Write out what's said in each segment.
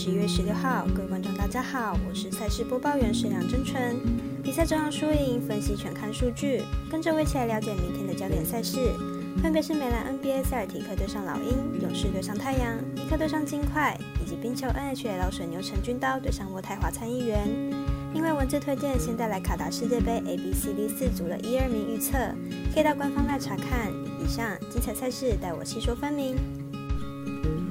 十一月十六号，各位观众大家好，我是赛事播报员石梁真纯。比赛中输赢分析全看数据，跟着我一起来了解明天的焦点赛事，分别是美兰 NBA 塞尔提克对上老鹰，勇士对上太阳，尼克对上金块，以及冰球 NHL 水牛城军刀对上渥太华参议员。另外文字推荐，现在来卡达世界杯 A、B、C、D 四组的一二名预测，可以到官方来查看。以上精彩赛事，带我细说分明。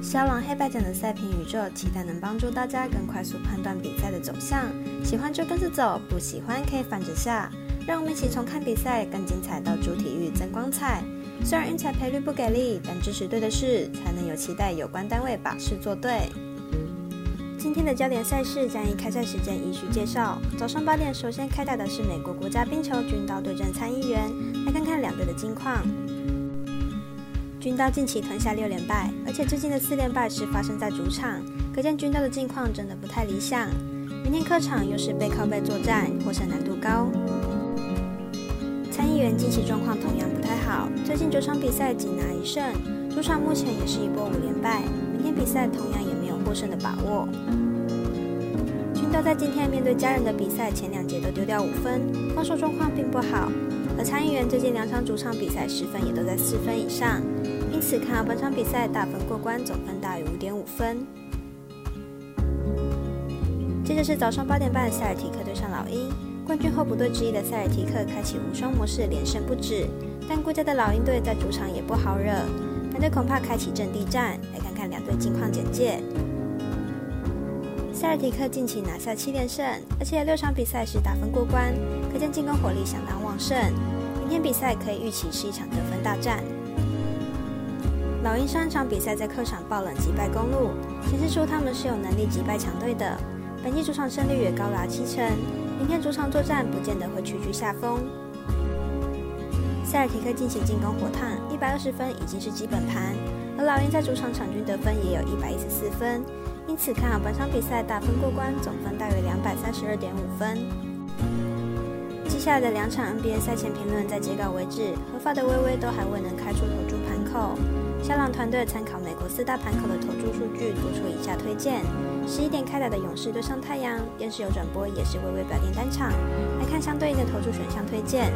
肖狼黑白奖的赛评宇宙，期待能帮助大家更快速判断比赛的走向。喜欢就跟着走，不喜欢可以反着下。让我们一起从看比赛更精彩到主体育增光彩。虽然运彩赔率不给力，但支持对的事，才能有期待有关单位把事做对。今天的焦点赛事将以开赛时间依序介绍。早上八点，首先开打的是美国国家冰球军刀对阵参议员，来看看两队的近况。军刀近期吞下六连败，而且最近的四连败是发生在主场，可见军刀的近况真的不太理想。明天客场又是背靠背作战，获胜难度高。参议员近期状况同样不太好，最近九场比赛仅拿一胜，主场目前也是一波五连败，明天比赛同样也没有获胜的把握。军刀在今天面对家人的比赛前两节都丢掉五分，防守状况并不好。而参议员最近两场主场比赛失分也都在四分以上，因此看好本场比赛大分过关，总分大于五点五分。接着是早上八点半，塞尔提克对上老鹰，冠军候补队之一的塞尔提克开启无双模式，连胜不止，但顾家的老鹰队在主场也不好惹，两队恐怕开启阵地战。来看看两队近况简介。塞尔提克近期拿下七连胜，而且六场比赛是打分过关，可见进攻火力相当旺盛。明天比赛可以预期是一场得分大战。老鹰上一场比赛在客场爆冷击败公路，显示出他们是有能力击败强队的。本季主场胜率也高达七成，明天主场作战不见得会屈居下风。塞尔提克近期进攻火烫，一百二十分已经是基本盘，而老鹰在主场场均得分也有一百一十四分。因此看好本场比赛打分过关，总分大约两百三十二点五分。接下来的两场 NBA 赛前评论在截稿为止，合法的微微都还未能开出投注盘口。小朗团队参考美国四大盘口的投注数据，做出以下推荐：十一点开打的勇士对上太阳，电视有转播，也是微微表定单场。来看相对应的投注选项推荐。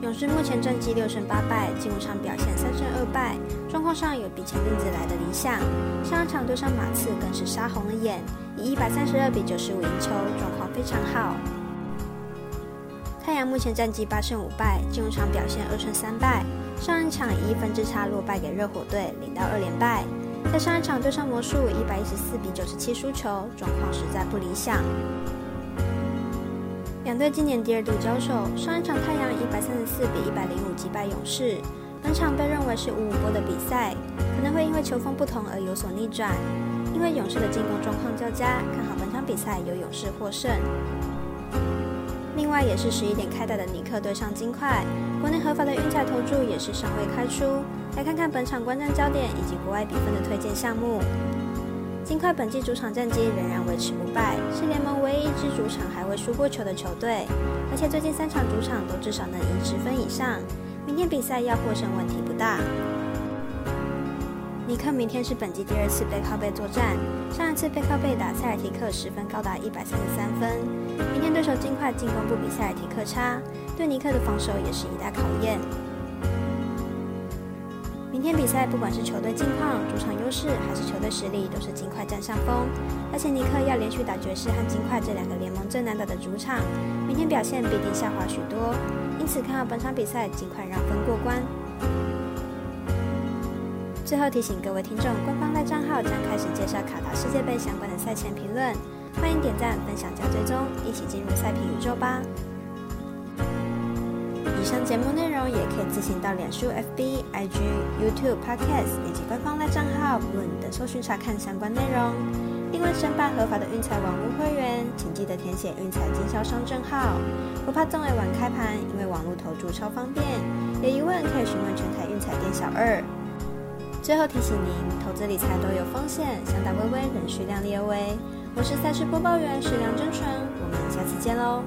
勇士目前战绩六胜八败，近五场表现三胜二败，状况上有比前阵子来的理想。上一场对上马刺更是杀红了眼，以一百三十二比九十五赢球，状况非常好。太阳目前战绩八胜五败，近五场表现二胜三败，上一场以一分之差落败给热火队，领到二连败。在上一场对上魔术，一百一十四比九十七输球，状况实在不理想。两队今年第二度交手，上一场太阳一百三十四比一百零五击败勇士，本场被认为是五五波的比赛，可能会因为球风不同而有所逆转。因为勇士的进攻状况较佳，看好本场比赛由勇士获胜。另外也是十一点开打的尼克对上金块，国内合法的运彩投注也是尚未开出，来看看本场观战焦点以及国外比分的推荐项目。金块本季主场战绩仍然维持不败，是联盟唯一一支主场还未输过球的球队，而且最近三场主场都至少能赢十分以上。比赛要获胜问题不大。尼克明天是本季第二次背靠背作战，上一次背靠背打塞尔提克十分高达一百三十三分。明天对手金块进攻不比塞尔提克差，对尼克的防守也是一大考验。明天比赛，不管是球队近况、主场优势，还是球队实力，都是金块占上风。而且尼克要连续打爵士和金块这两个联盟最难打的主场，明天表现必定下滑许多。因此看好本场比赛，尽快让分过关。最后提醒各位听众，官方赖账号将开始介绍卡达世界杯相关的赛前评论，欢迎点赞、分享加追踪，一起进入赛评宇宙吧。以上节目内容也可以自行到脸书、FB、IG、YouTube、Podcast 以及官方的账号 Moon 等搜寻查看相关内容。另外，申办合法的运财网络会员，请记得填写运财经销商证号。不怕中尾晚开盘，因为网络投注超方便。有疑问可以询问全台运彩店小二。最后提醒您，投资理财都有风险，想打微微仍需量力而为。我是赛事播报员石梁真纯，我们下次见喽。